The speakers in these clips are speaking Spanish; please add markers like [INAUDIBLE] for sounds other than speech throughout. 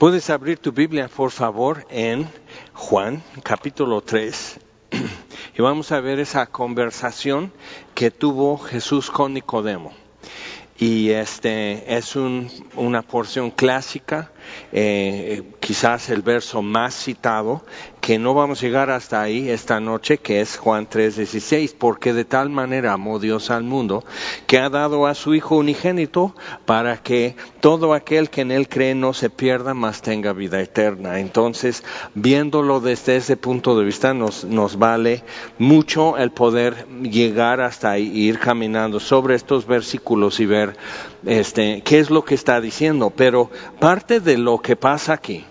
Puedes abrir tu Biblia, por favor, en Juan, capítulo 3. [CLEARS THROAT] Y vamos a ver esa conversación que tuvo Jesús con Nicodemo. Y este es una porción clásica, eh, quizás el verso más citado que no vamos a llegar hasta ahí esta noche, que es Juan 3:16, porque de tal manera amó Dios al mundo, que ha dado a su Hijo unigénito para que todo aquel que en Él cree no se pierda, mas tenga vida eterna. Entonces, viéndolo desde ese punto de vista, nos, nos vale mucho el poder llegar hasta ahí, ir caminando sobre estos versículos y ver este, qué es lo que está diciendo. Pero parte de lo que pasa aquí,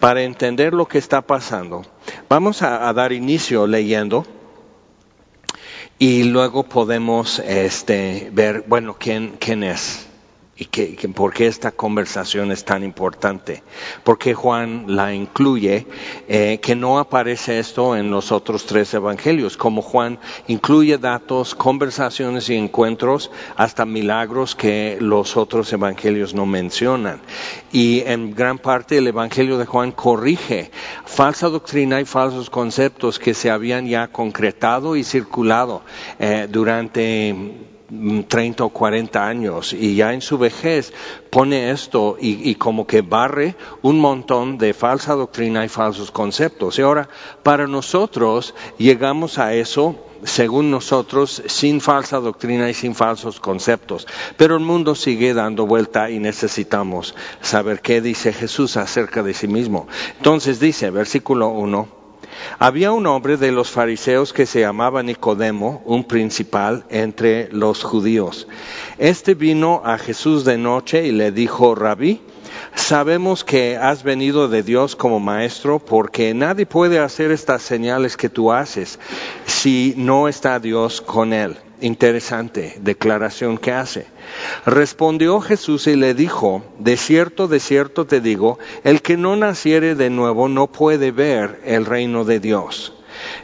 para entender lo que está pasando, vamos a, dar inicio leyendo y luego podemos este, ver, bueno, quién, quién es y que, por qué esta conversación es tan importante. Porque Juan la incluye, eh, que no aparece esto en los otros tres evangelios, como Juan incluye datos, conversaciones y encuentros, hasta milagros que los otros evangelios no mencionan. Y en gran parte el evangelio de Juan corrige falsa doctrina y falsos conceptos que se habían ya concretado y circulado eh, durante 30 o 40 años y ya en su vejez pone esto y, como que barre un montón de falsa doctrina y falsos conceptos. Y ahora, para nosotros llegamos a eso según nosotros, sin falsa doctrina y sin falsos conceptos. Pero el mundo sigue dando vuelta y necesitamos saber qué dice Jesús acerca de sí mismo. Entonces dice, versículo 1, había un hombre de los fariseos que se llamaba Nicodemo, un principal entre los judíos. Este vino a Jesús de noche y le dijo, Rabí, sabemos que has venido de Dios como maestro porque nadie puede hacer estas señales que tú haces si no está Dios con él. Interesante declaración que hace. Respondió Jesús y le dijo, de cierto, de cierto te digo, el que no naciere de nuevo no puede ver el reino de Dios.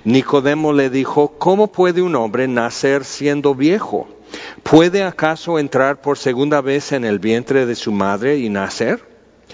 Nicodemo le dijo, ¿cómo puede un hombre nacer siendo viejo? ¿Puede acaso entrar por segunda vez en el vientre de su madre y nacer?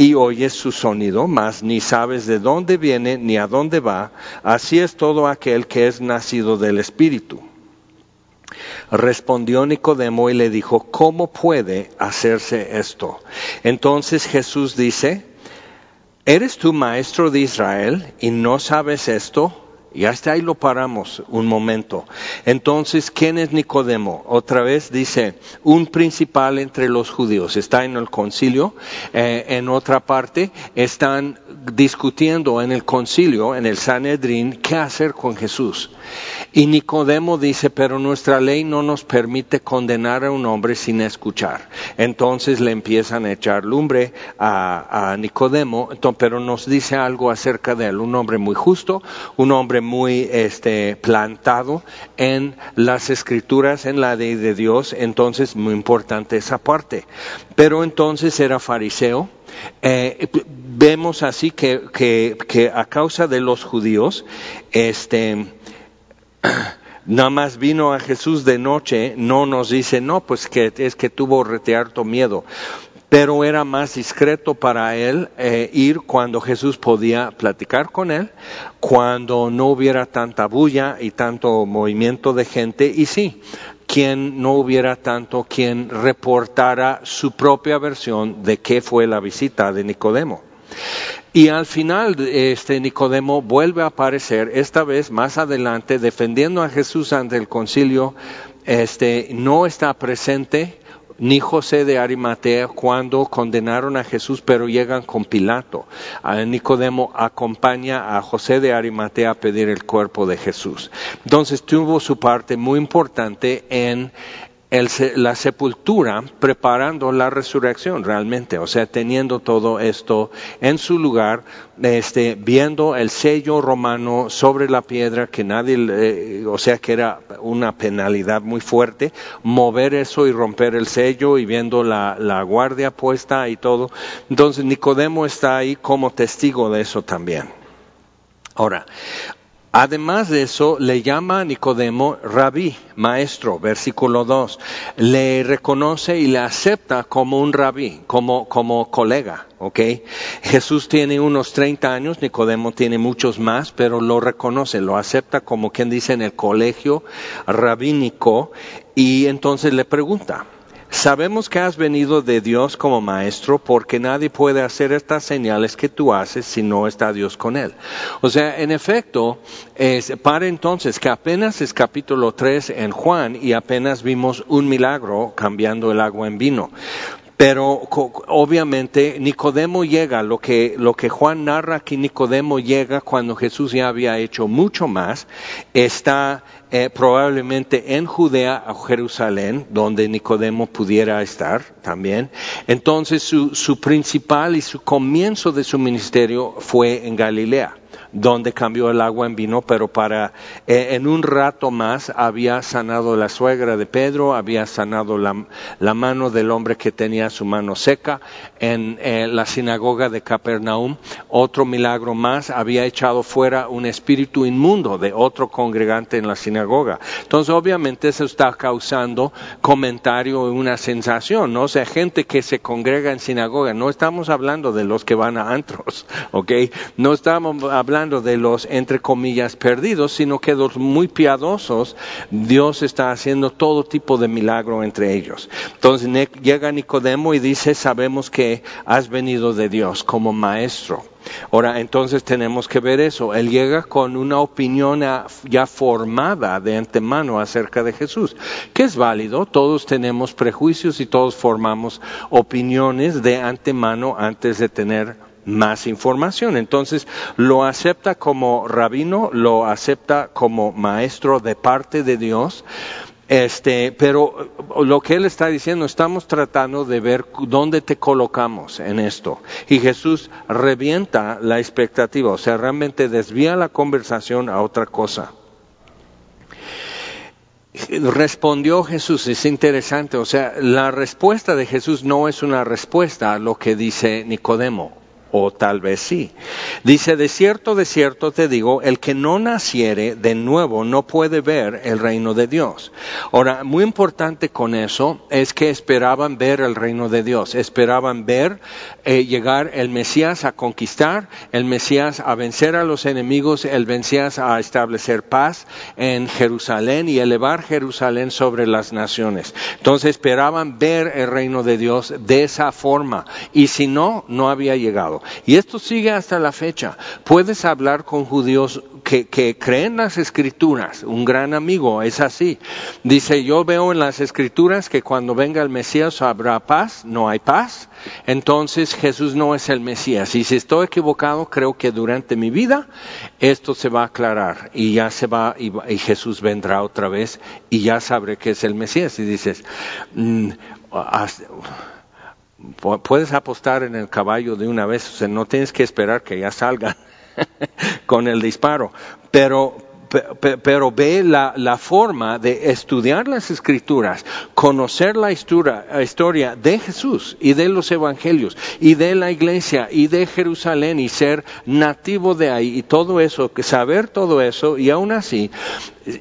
y oyes su sonido, mas ni sabes de dónde viene ni a dónde va, así es todo aquel que es nacido del Espíritu. Respondió Nicodemo y le dijo, ¿cómo puede hacerse esto? Entonces Jesús dice, ¿eres tú maestro de Israel y no sabes esto? Y hasta ahí lo paramos un momento. Entonces, ¿quién es Nicodemo? Otra vez dice, un principal entre los judíos. Está en el concilio. Eh, en otra parte, están discutiendo en el concilio, en el Sanedrín, qué hacer con Jesús. Y Nicodemo dice, pero nuestra ley no nos permite condenar a un hombre sin escuchar. Entonces le empiezan a echar lumbre a, Nicodemo, pero nos dice algo acerca de él. Un hombre muy justo, un hombre muy este, plantado en las escrituras, en la ley de Dios. Entonces, muy importante esa parte. Pero entonces era fariseo. Eh, vemos así que, que, que a causa de los judíos, este, nada más vino a Jesús de noche, no nos dice, no, pues que es que tuvo rete harto miedo. Pero era más discreto para él eh, ir cuando Jesús podía platicar con él, cuando no hubiera tanta bulla y tanto movimiento de gente, y sí, quien no hubiera tanto quien reportara su propia versión de qué fue la visita de Nicodemo. Y al final, este Nicodemo vuelve a aparecer, esta vez más adelante, defendiendo a Jesús ante el concilio. Este no está presente ni José de Arimatea cuando condenaron a Jesús, pero llegan con Pilato. Nicodemo acompaña a José de Arimatea a pedir el cuerpo de Jesús. Entonces tuvo su parte muy importante en la sepultura preparando la resurrección realmente, o sea, teniendo todo esto en su lugar, este, viendo el sello romano sobre la piedra que nadie, o sea, que era una penalidad muy fuerte, mover eso y romper el sello y viendo la, la guardia puesta y todo. Entonces Nicodemo está ahí como testigo de eso también. Ahora, Además de eso, le llama a Nicodemo rabí, maestro, versículo 2. Le reconoce y le acepta como un rabí, como, como colega, ¿ok? Jesús tiene unos 30 años, Nicodemo tiene muchos más, pero lo reconoce, lo acepta como quien dice en el colegio rabínico y entonces le pregunta, Sabemos que has venido de Dios como maestro porque nadie puede hacer estas señales que tú haces si no está Dios con él. O sea, en efecto, es para entonces que apenas es capítulo 3 en Juan y apenas vimos un milagro cambiando el agua en vino. Pero obviamente Nicodemo llega, lo que, lo que Juan narra que Nicodemo llega cuando Jesús ya había hecho mucho más, está eh, probablemente en Judea o Jerusalén, donde Nicodemo pudiera estar también. Entonces su, su principal y su comienzo de su ministerio fue en Galilea donde cambió el agua en vino, pero para eh, en un rato más había sanado la suegra de Pedro, había sanado la, mano del hombre que tenía su mano seca en eh, la sinagoga de Capernaum. Otro milagro más, había echado fuera un espíritu inmundo de otro congregante en la sinagoga. Entonces, obviamente, eso está causando comentario una sensación, ¿no? O sea, gente que se congrega en sinagoga, no estamos hablando de los que van a antros, [LAUGHS] ¿ok? No estamos hablando de los, entre comillas, perdidos, sino que los muy piadosos, Dios está haciendo todo tipo de milagro entre ellos. Entonces llega Nicodemo y dice, sabemos que has venido de Dios como maestro. Ahora, entonces tenemos que ver eso. Él llega con una opinión ya formada de antemano acerca de Jesús, que es válido. Todos tenemos prejuicios y todos formamos opiniones de antemano antes de tener más información. Entonces lo acepta como rabino, lo acepta como maestro de parte de Dios. Este, pero lo que él está diciendo, estamos tratando de ver dónde te colocamos en esto. Y Jesús revienta la expectativa, o sea, realmente desvía la conversación a otra cosa. Respondió Jesús, es interesante, o sea, la respuesta de Jesús no es una respuesta a lo que dice Nicodemo o tal vez sí. Dice, de cierto, de cierto te digo, el que no naciere de nuevo no puede ver el reino de Dios. Ahora, muy importante con eso es que esperaban ver el reino de Dios, esperaban ver eh, llegar el Mesías a conquistar, el Mesías a vencer a los enemigos, el Mesías a establecer paz en Jerusalén y elevar Jerusalén sobre las naciones. Entonces esperaban ver el reino de Dios de esa forma y si no, no había llegado. Y esto sigue hasta la fecha. Puedes hablar con judíos que, creen las escrituras. Un gran amigo es así. Dice, yo veo en las escrituras que cuando venga el Mesías habrá paz. No hay paz. Entonces Jesús no es el Mesías. Y si estoy equivocado, creo que durante mi vida esto se va a aclarar. Y ya se va, y, Jesús vendrá otra vez y ya sabré que es el Mesías. Y dices, mm, puedes apostar en el caballo de una vez, o sea, no tienes que esperar que ya salga [LAUGHS] con el disparo, pero pero ve la, forma de estudiar las escrituras, conocer la historia, la historia, de Jesús y de los evangelios y de la iglesia y de Jerusalén y ser nativo de ahí y todo eso, saber todo eso y aún así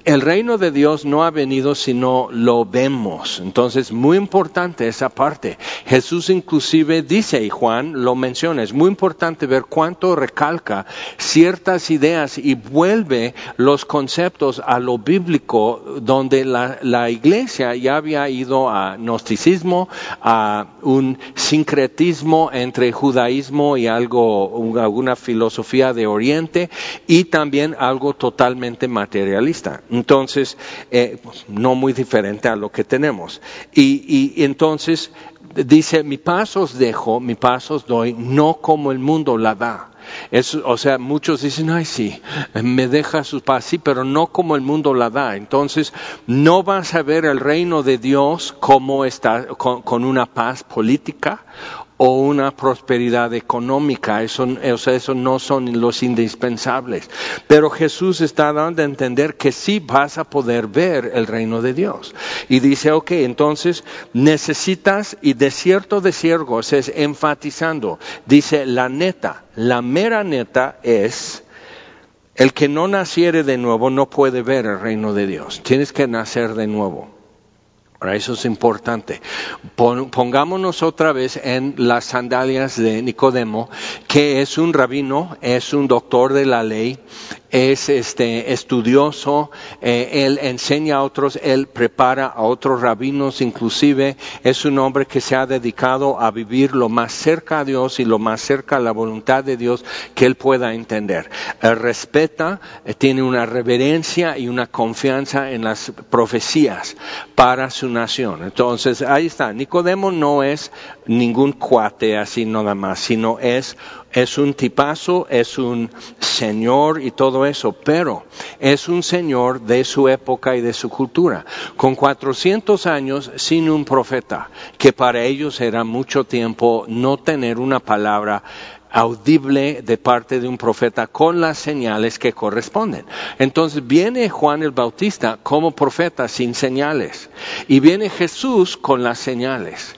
el reino de Dios no ha venido si no lo vemos. Entonces, muy importante esa parte. Jesús inclusive dice, y Juan lo menciona, es muy importante ver cuánto recalca ciertas ideas y vuelve los conceptos a lo bíblico, donde la, iglesia ya había ido a gnosticismo, a un sincretismo entre judaísmo y algo, alguna filosofía de Oriente, y también algo totalmente materialista. Entonces, eh, no muy diferente a lo que tenemos. Y, y entonces dice, mi paz os dejo, mi paz os doy, no como el mundo la da. Es, o sea, muchos dicen, ay sí, me deja su paz, sí, pero no como el mundo la da. Entonces, no vas a ver el reino de Dios como está, con una paz política o una prosperidad económica. Eso, eso no son los indispensables. Pero Jesús está dando a entender que sí vas a poder ver el reino de Dios. Y dice, ok, entonces necesitas, y de cierto de ciertos es enfatizando, dice, la neta, la mera neta es, el que no naciere de nuevo no puede ver el reino de Dios. Tienes que nacer de nuevo. Eso es importante. Pongámonos otra vez en las sandalias de Nicodemo, que es un rabino, es un doctor de la ley, es este estudioso, eh, él enseña a otros, él prepara a otros rabinos, inclusive es un hombre que se ha dedicado a vivir lo más cerca a Dios y lo más cerca a la voluntad de Dios que él pueda entender. Él respeta, eh, tiene una reverencia y una confianza en las profecías para su nación. Entonces, ahí está, Nicodemo no es ningún cuate así nada más, sino es es un tipazo, es un señor y todo eso, pero es un señor de su época y de su cultura, con 400 años sin un profeta, que para ellos era mucho tiempo no tener una palabra audible de parte de un profeta con las señales que corresponden. Entonces viene Juan el Bautista como profeta sin señales y viene Jesús con las señales.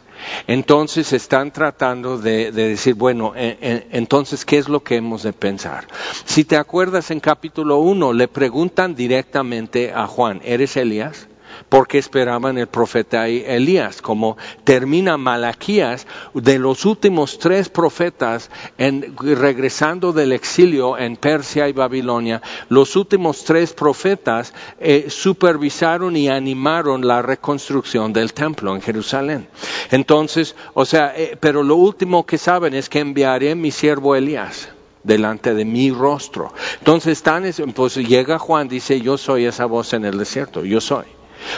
Entonces están tratando de, decir, bueno, entonces, ¿qué es lo que hemos de pensar? Si te acuerdas en capítulo 1, le preguntan directamente a Juan, ¿eres Elías? Porque esperaban el profeta Elías. Como termina Malaquías, de los últimos tres profetas en, regresando del exilio en Persia y Babilonia, los últimos tres profetas eh, supervisaron y animaron la reconstrucción del templo en Jerusalén. Entonces, o sea, eh, pero lo último que saben es que enviaré mi siervo Elías delante de mi rostro. Entonces están, pues llega Juan, dice, yo soy esa voz en el desierto, yo soy.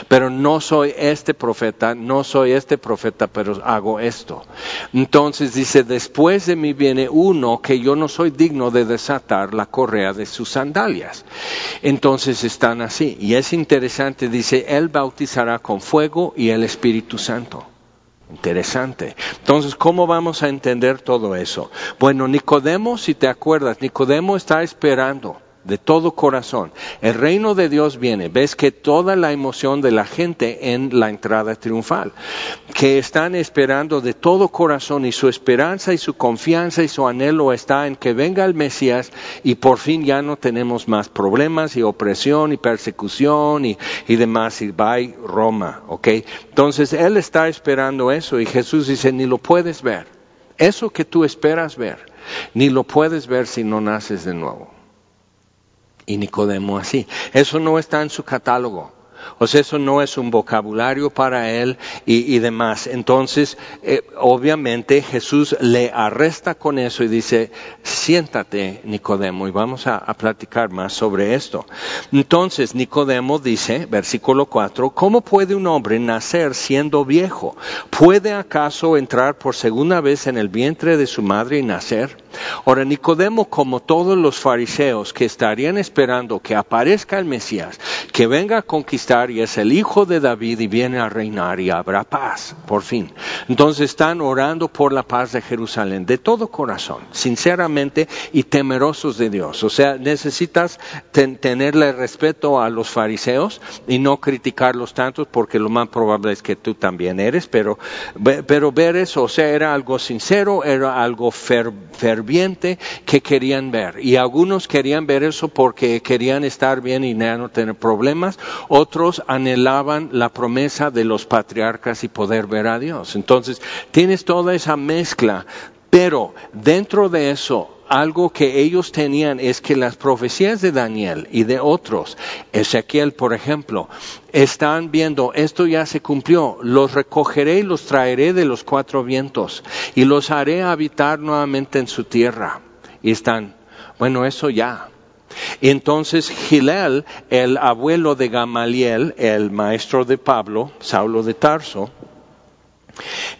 Pero no soy este profeta, no soy este profeta, pero hago esto. Entonces dice, después de mí viene uno que yo no soy digno de desatar la correa de sus sandalias. Entonces están así. Y es interesante, dice, Él bautizará con fuego y el Espíritu Santo. Interesante. Entonces, ¿cómo vamos a entender todo eso? Bueno, Nicodemo, si te acuerdas, Nicodemo está esperando de todo corazón. El reino de Dios viene. Ves que toda la emoción de la gente en la entrada triunfal, que están esperando de todo corazón y su esperanza y su confianza y su anhelo está en que venga el Mesías y por fin ya no tenemos más problemas y opresión y persecución y, demás y va Roma, ¿ok? Entonces él está esperando eso y Jesús dice, ni lo puedes ver. Eso que tú esperas ver, ni lo puedes ver si no naces de nuevo y Nicodemo así. Eso no está en su catálogo. O sea, eso no es un vocabulario para él y, demás. Entonces, eh, obviamente Jesús le arresta con eso y dice, siéntate, Nicodemo, y vamos a, a platicar más sobre esto. Entonces, Nicodemo dice, versículo 4, ¿cómo puede un hombre nacer siendo viejo? ¿Puede acaso entrar por segunda vez en el vientre de su madre y nacer? Ahora, Nicodemo, como todos los fariseos que estarían esperando que aparezca el Mesías, que venga a conquistar y es el hijo de David y viene a reinar y habrá paz, por fin. Entonces están orando por la paz de Jerusalén de todo corazón, sinceramente y temerosos de Dios. O sea, necesitas tenerle respeto a los fariseos y no criticarlos tanto porque lo más probable es que tú también eres, pero, pero ver eso, o sea, era algo sincero, era algo ferviente que querían ver. Y algunos querían ver eso porque querían estar bien y no tener problemas, otros anhelaban la promesa de los patriarcas y poder ver a Dios. Entonces, tienes toda esa mezcla, pero dentro de eso, algo que ellos tenían es que las profecías de Daniel y de otros, Ezequiel por ejemplo, están viendo, esto ya se cumplió, los recogeré y los traeré de los cuatro vientos y los haré habitar nuevamente en su tierra. Y están, bueno, eso ya, entonces Gilel, el abuelo de Gamaliel, el maestro de Pablo, Saulo de Tarso,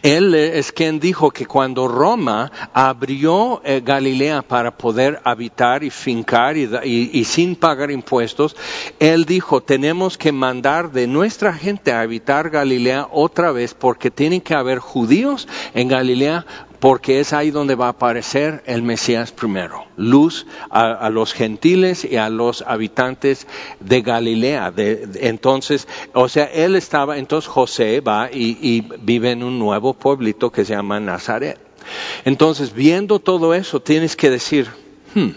Él es quien dijo que cuando Roma abrió eh, Galilea para poder habitar y fincar y, sin pagar impuestos, Él dijo, tenemos que mandar de nuestra gente a habitar Galilea otra vez porque tienen que haber judíos en Galilea porque es ahí donde va a aparecer el Mesías primero, luz a, los gentiles y a los habitantes de Galilea. entonces, o sea, él estaba, entonces José va y, vive en un nuevo pueblito que se llama Nazaret. Entonces, viendo todo eso, tienes que decir, hmm,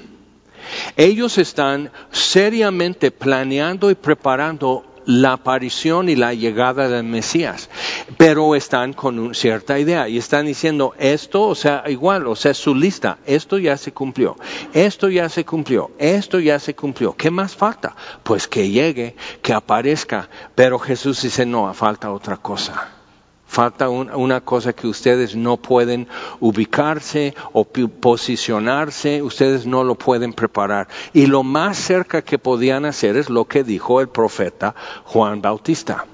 ellos están seriamente planeando y preparando la aparición y la llegada del Mesías, pero están con una cierta idea y están diciendo esto, o sea, igual, o sea, su lista, esto ya se cumplió, esto ya se cumplió, esto ya se cumplió, ¿qué más falta? Pues que llegue, que aparezca, pero Jesús dice, no, falta otra cosa. Falta una cosa que ustedes no pueden ubicarse o posicionarse, ustedes no lo pueden preparar. Y lo más cerca que podían hacer es lo que dijo el profeta Juan Bautista.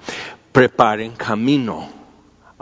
Preparen camino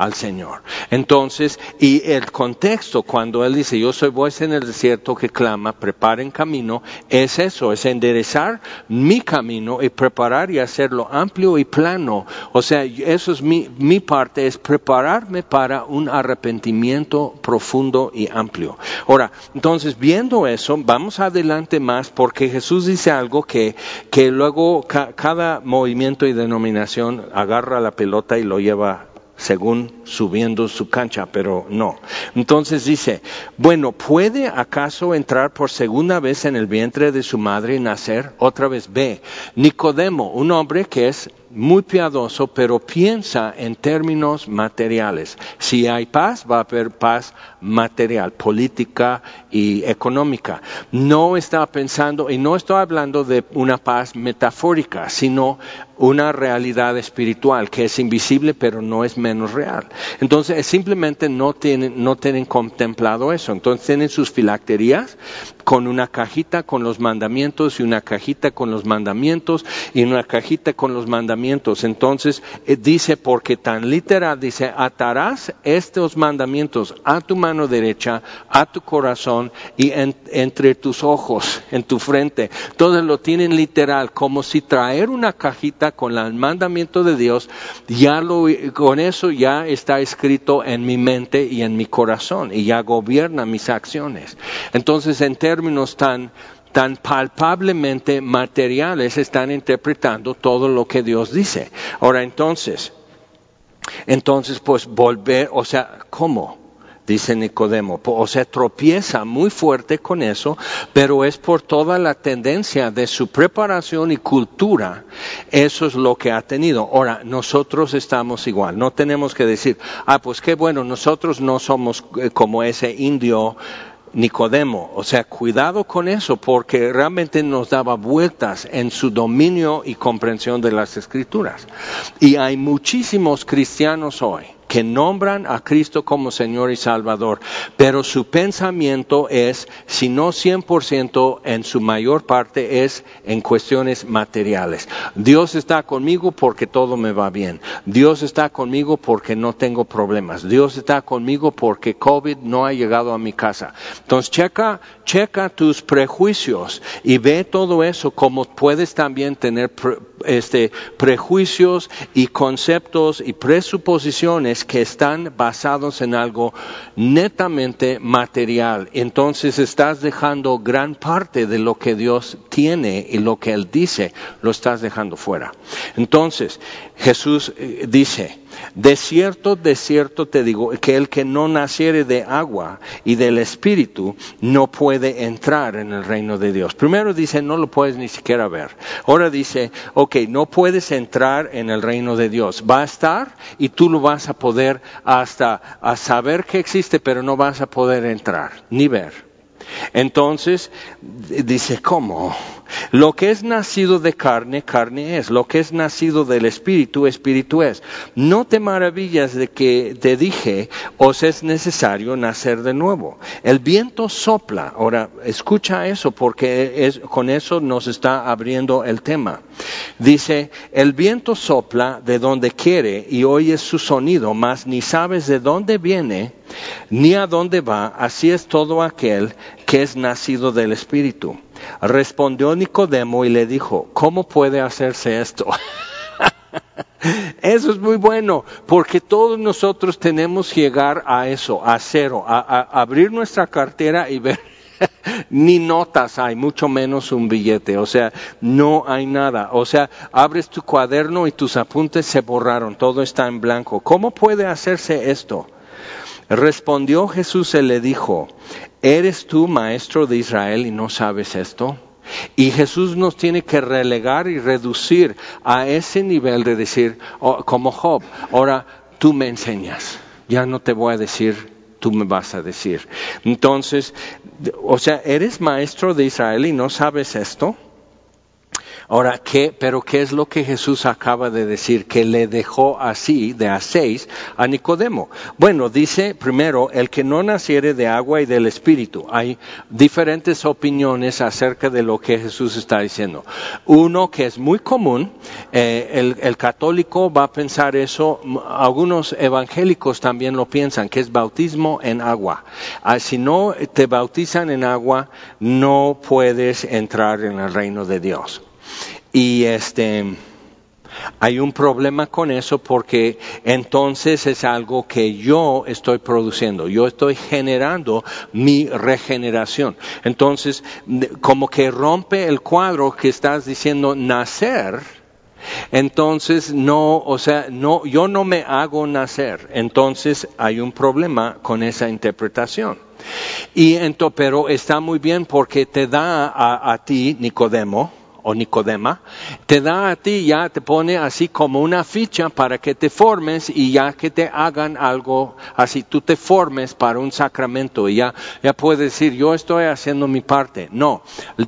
al Señor. Entonces, y el contexto cuando Él dice, yo soy voz en el desierto que clama, preparen camino, es eso, es enderezar mi camino y preparar y hacerlo amplio y plano. O sea, eso es mi, mi parte, es prepararme para un arrepentimiento profundo y amplio. Ahora, entonces, viendo eso, vamos adelante más porque Jesús dice algo que, que luego cada movimiento y denominación agarra la pelota y lo lleva según subiendo su cancha, pero no. Entonces dice, bueno, ¿puede acaso entrar por segunda vez en el vientre de su madre y nacer? Otra vez ve. Nicodemo, un hombre que es muy piadoso, pero piensa en términos materiales. Si hay paz, va a haber paz material, política y económica. No está pensando, y no estoy hablando de una paz metafórica, sino una realidad espiritual que es invisible, pero no es menos real. Entonces, simplemente no tienen, no tienen contemplado eso. Entonces, tienen sus filacterías con una cajita con los mandamientos y una cajita con los mandamientos y una cajita con los mandamientos. Entonces eh, dice, porque tan literal, dice, atarás estos mandamientos a tu mano derecha, a tu corazón y entre tus ojos, en tu frente. Todos lo tienen literal, como si traer una cajita con el mandamiento de Dios, ya lo, con eso ya está escrito en mi mente y en mi corazón y ya gobierna mis acciones. Entonces, en términos tan, tan palpablemente materiales están interpretando todo lo que Dios dice. Ahora entonces, entonces pues volver, o sea, ¿cómo? Dice Nicodemo, o sea, tropieza muy fuerte con eso, pero es por toda la tendencia de su preparación y cultura, eso es lo que ha tenido. Ahora, nosotros estamos igual, no tenemos que decir, ah, pues qué bueno, nosotros no somos eh, como ese indio Nicodemo. O sea, cuidado con eso porque realmente nos daba vueltas en su dominio y comprensión de las escrituras. Y hay muchísimos cristianos hoy que nombran a Cristo como Señor y Salvador, pero su pensamiento es, si no 100%, en su mayor parte es en cuestiones materiales. Dios está conmigo porque todo me va bien. Dios está conmigo porque no tengo problemas. Dios está conmigo porque COVID no ha llegado a mi casa. Entonces, checa, checa tus prejuicios y ve todo eso como puedes también tener este, prejuicios y conceptos y presuposiciones que están basados en algo netamente material. Entonces estás dejando gran parte de lo que Dios tiene y lo que Él dice, lo estás dejando fuera. Entonces Jesús eh, dice, de cierto, de cierto te digo, que el que no naciere de agua y del Espíritu no puede entrar en el reino de Dios. Primero dice, no lo puedes ni siquiera ver. Ahora dice, ok, no puedes entrar en el reino de Dios. Va a estar y tú lo vas a poder hasta a saber que existe, pero no vas a poder entrar ni ver. Entonces, dice, ¿cómo? Lo que es nacido de carne, carne es. Lo que es nacido del espíritu, espíritu es. No te maravillas de que te dije, os es necesario nacer de nuevo. El viento sopla. Ahora, escucha eso porque con eso nos está abriendo el tema. Dice, el viento sopla de donde quiere y oyes su sonido, mas ni sabes de dónde viene ni a dónde va. Así es todo aquel que es nacido del espíritu. Respondió Nicodemo y le dijo, ¿cómo puede hacerse esto? [LAUGHS] Eso es muy bueno, porque todos nosotros tenemos que llegar a eso, a cero, a, abrir nuestra cartera y ver [LAUGHS] ni notas hay, mucho menos un billete, o sea, no hay nada, o sea, abres tu cuaderno y tus apuntes se borraron, todo está en blanco. ¿Cómo puede hacerse esto? Respondió Jesús y le dijo, ¿eres tú maestro de Israel y no sabes esto? Y Jesús nos tiene que relegar y reducir a ese nivel de decir, oh, como Job, ahora tú me enseñas, ya no te voy a decir, tú me vas a decir. Entonces, o sea, ¿eres maestro de Israel y no sabes esto? Ahora, ¿qué, pero qué es lo que Jesús acaba de decir? Que le dejó así, de a seis, a Nicodemo. Bueno, dice primero, el que no naciere de agua y del Espíritu. Hay diferentes opiniones acerca de lo que Jesús está diciendo. Uno que es muy común, eh, el, católico va a pensar eso, algunos evangélicos también lo piensan, que es bautismo en agua. Ah, si no te bautizan en agua, no puedes entrar en el reino de Dios. Y este, hay un problema con eso porque entonces es algo que yo estoy produciendo, yo estoy generando mi regeneración. Entonces, como que rompe el cuadro que estás diciendo nacer, entonces no, o sea, no, yo no me hago nacer. Entonces hay un problema con esa interpretación. Y entonces, pero está muy bien porque te da a, a ti, Nicodemo, o Nicodema, te da a ti, ya te pone así como una ficha para que te formes y ya que te hagan algo así, tú te formes para un sacramento y ya, ya puedes decir, yo estoy haciendo mi parte. No,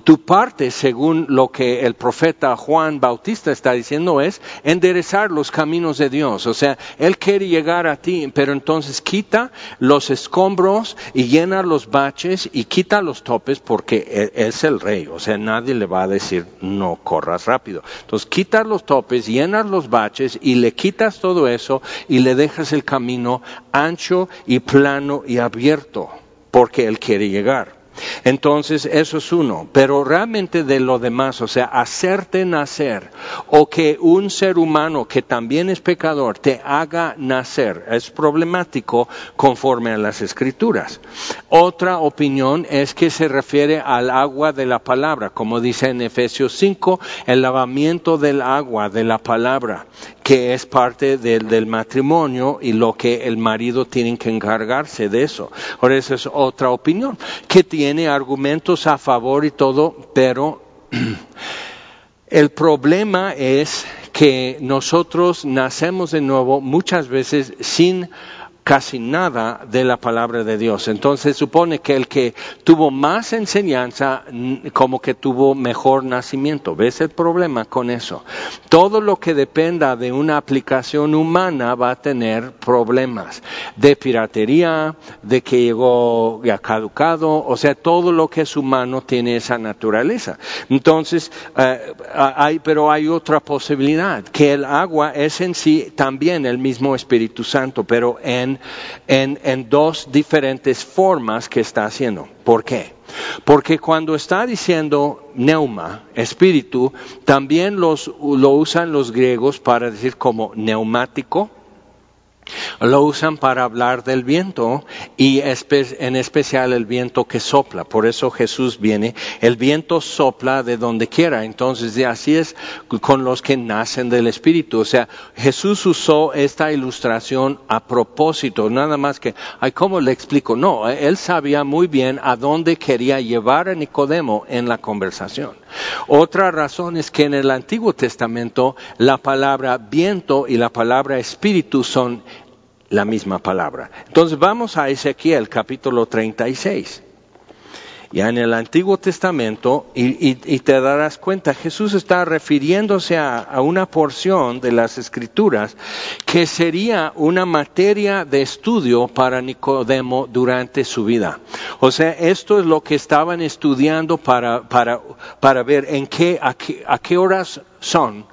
tu parte, según lo que el profeta Juan Bautista está diciendo, es enderezar los caminos de Dios. O sea, Él quiere llegar a ti, pero entonces quita los escombros y llena los baches y quita los topes porque Él es el rey. O sea, nadie le va a decir no corras rápido. Entonces quitas los topes, llenas los baches y le quitas todo eso y le dejas el camino ancho y plano y abierto, porque Él quiere llegar. Entonces, eso es uno. Pero realmente de lo demás, o sea, hacerte nacer o que un ser humano que también es pecador te haga nacer es problemático conforme a las escrituras. Otra opinión es que se refiere al agua de la palabra, como dice en Efesios 5, el lavamiento del agua de la palabra que es parte del, matrimonio y lo que el marido tiene que encargarse de eso. Ahora esa es otra opinión, que tiene argumentos a favor y todo, pero [CLEARS THROAT] el problema es que nosotros nacemos de nuevo muchas veces sin casi nada de la palabra de Dios. Entonces supone que el que tuvo más enseñanza como que tuvo mejor nacimiento. ¿Ves el problema con eso? Todo lo que dependa de una aplicación humana va a tener problemas de piratería, de que llegó ya caducado, o sea, todo lo que es humano tiene esa naturaleza. Entonces, eh, hay, pero hay otra posibilidad, que el agua es en sí también el mismo Espíritu Santo, pero en en, dos diferentes formas que está haciendo. ¿Por qué? Porque cuando está diciendo neuma, espíritu, también los, lo usan los griegos para decir como neumático, lo usan para hablar del viento y en especial el viento que sopla. Por eso Jesús viene, el viento sopla de donde quiera. Entonces, así es con los que nacen del Espíritu. O sea, Jesús usó esta ilustración a propósito, nada más que, ay, ¿cómo le explico? No, él sabía muy bien a dónde quería llevar a Nicodemo en la conversación. Otra razón es que en el Antiguo Testamento la palabra viento y la palabra espíritu son la misma palabra. Entonces vamos a Ezequiel capítulo 36. Ya en el Antiguo Testamento, y, te darás cuenta, Jesús está refiriéndose a, una porción de las Escrituras que sería una materia de estudio para Nicodemo durante su vida. O sea, esto es lo que estaban estudiando para, para, para ver en qué, a qué horas son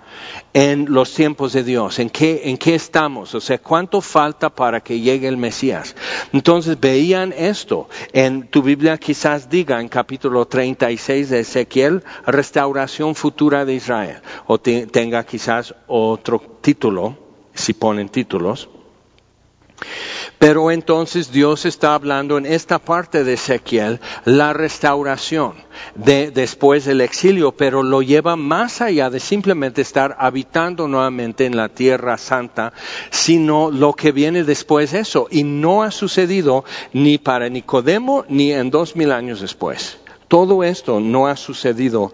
en los tiempos de Dios, en qué, en qué estamos, o sea, cuánto falta para que llegue el Mesías. Entonces veían esto. En tu Biblia quizás diga en capítulo 36 de Ezequiel, restauración futura de Israel, o tenga quizás otro título, si ponen títulos. Pero entonces Dios está hablando en esta parte de Ezequiel la restauración de, después del exilio, pero lo lleva más allá de simplemente estar habitando nuevamente en la tierra santa, sino lo que viene después de eso. Y no ha sucedido ni para Nicodemo ni en dos mil años después. Todo esto no ha sucedido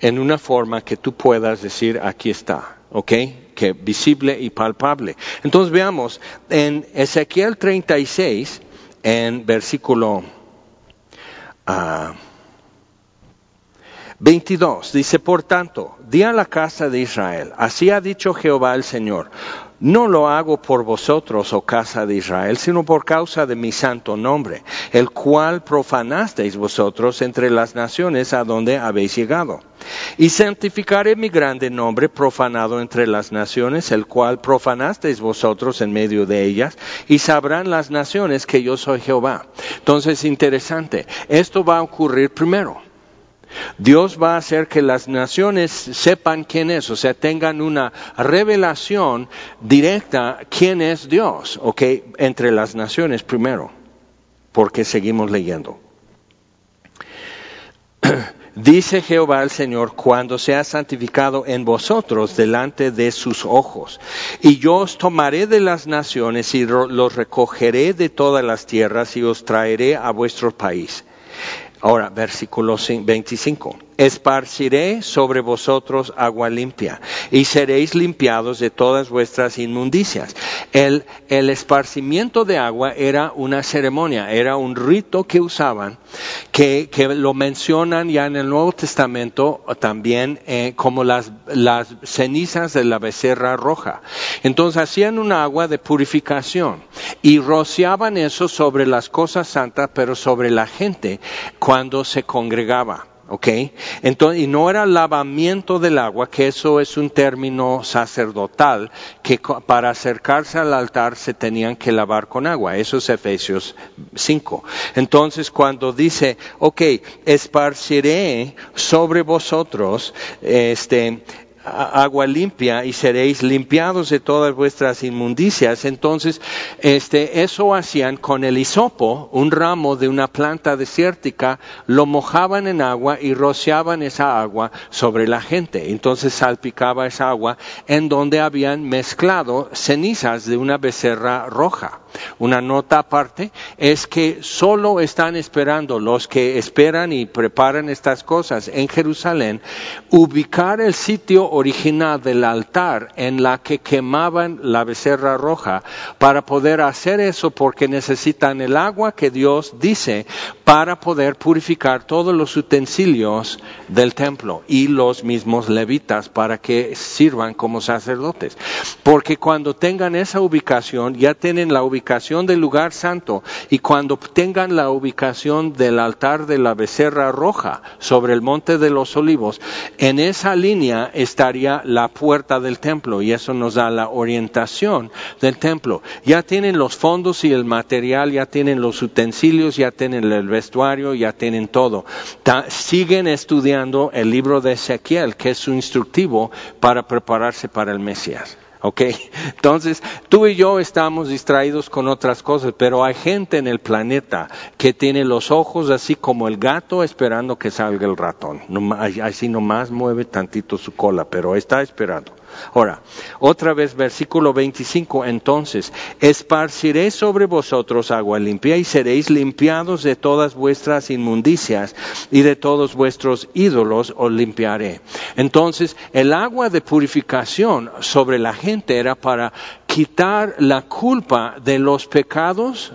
en una forma que tú puedas decir aquí está, ¿ok? que visible y palpable. Entonces veamos en Ezequiel 36, en versículo 22, ah, dice, por tanto, di a la casa de Israel, así ha dicho Jehová el Señor, no lo hago por vosotros, oh casa de Israel, sino por causa de mi santo nombre, el cual profanasteis vosotros entre las naciones a donde habéis llegado. Y santificaré mi grande nombre profanado entre las naciones, el cual profanasteis vosotros en medio de ellas, y sabrán las naciones que yo soy Jehová. Entonces, interesante, esto va a ocurrir primero. Dios va a hacer que las naciones sepan quién es, o sea, tengan una revelación directa quién es Dios, ok, entre las naciones primero, porque seguimos leyendo. [CLEARS THROAT] Dice Jehová el Señor, cuando sea santificado en vosotros delante de sus ojos. Y yo os tomaré de las naciones y los recogeré de todas las tierras y os traeré a vuestro país. Ahora, versículo 25. Esparciré sobre vosotros agua limpia y seréis limpiados de todas vuestras inmundicias. El, el esparcimiento de agua era una ceremonia, era un rito que usaban, que, que lo mencionan ya en el Nuevo Testamento también eh, como las, las cenizas de la becerra roja. Entonces hacían un agua de purificación y rociaban eso sobre las cosas santas, pero sobre la gente cuando se congregaba. ¿Ok? Entonces, y no era lavamiento del agua, que eso es un término sacerdotal, que para acercarse al altar se tenían que lavar con agua. Eso es Efesios 5. Entonces, cuando dice, ok, esparciré sobre vosotros, este, agua limpia y seréis limpiados de todas vuestras inmundicias. Entonces, este, eso hacían con el hisopo, un ramo de una planta desértica, lo mojaban en agua y rociaban esa agua sobre la gente. Entonces salpicaba esa agua en donde habían mezclado cenizas de una becerra roja. Una nota aparte es que solo están esperando los que esperan y preparan estas cosas en Jerusalén ubicar el sitio original del altar en la que quemaban la becerra roja para poder hacer eso porque necesitan el agua que Dios dice para poder purificar todos los utensilios del templo y los mismos levitas para que sirvan como sacerdotes. Porque cuando tengan esa ubicación ya tienen la ubicación del lugar santo y cuando tengan la ubicación del altar de la becerra roja sobre el monte de los olivos, en esa línea la puerta del templo y eso nos da la orientación del templo. Ya tienen los fondos y el material, ya tienen los utensilios, ya tienen el vestuario, ya tienen todo. siguen estudiando el libro de Ezequiel, que es su instructivo para prepararse para el Mesías. ¿Ok? Entonces, tú y yo estamos distraídos con otras cosas, pero hay gente en el planeta que tiene los ojos así como el gato esperando que salga el ratón. Así nomás mueve tantito su cola, pero está esperando. Ahora, otra vez versículo 25, entonces, esparciré sobre vosotros agua limpia y seréis limpiados de todas vuestras inmundicias y de todos vuestros ídolos os limpiaré. Entonces, el agua de purificación sobre la gente era para quitar la culpa de los pecados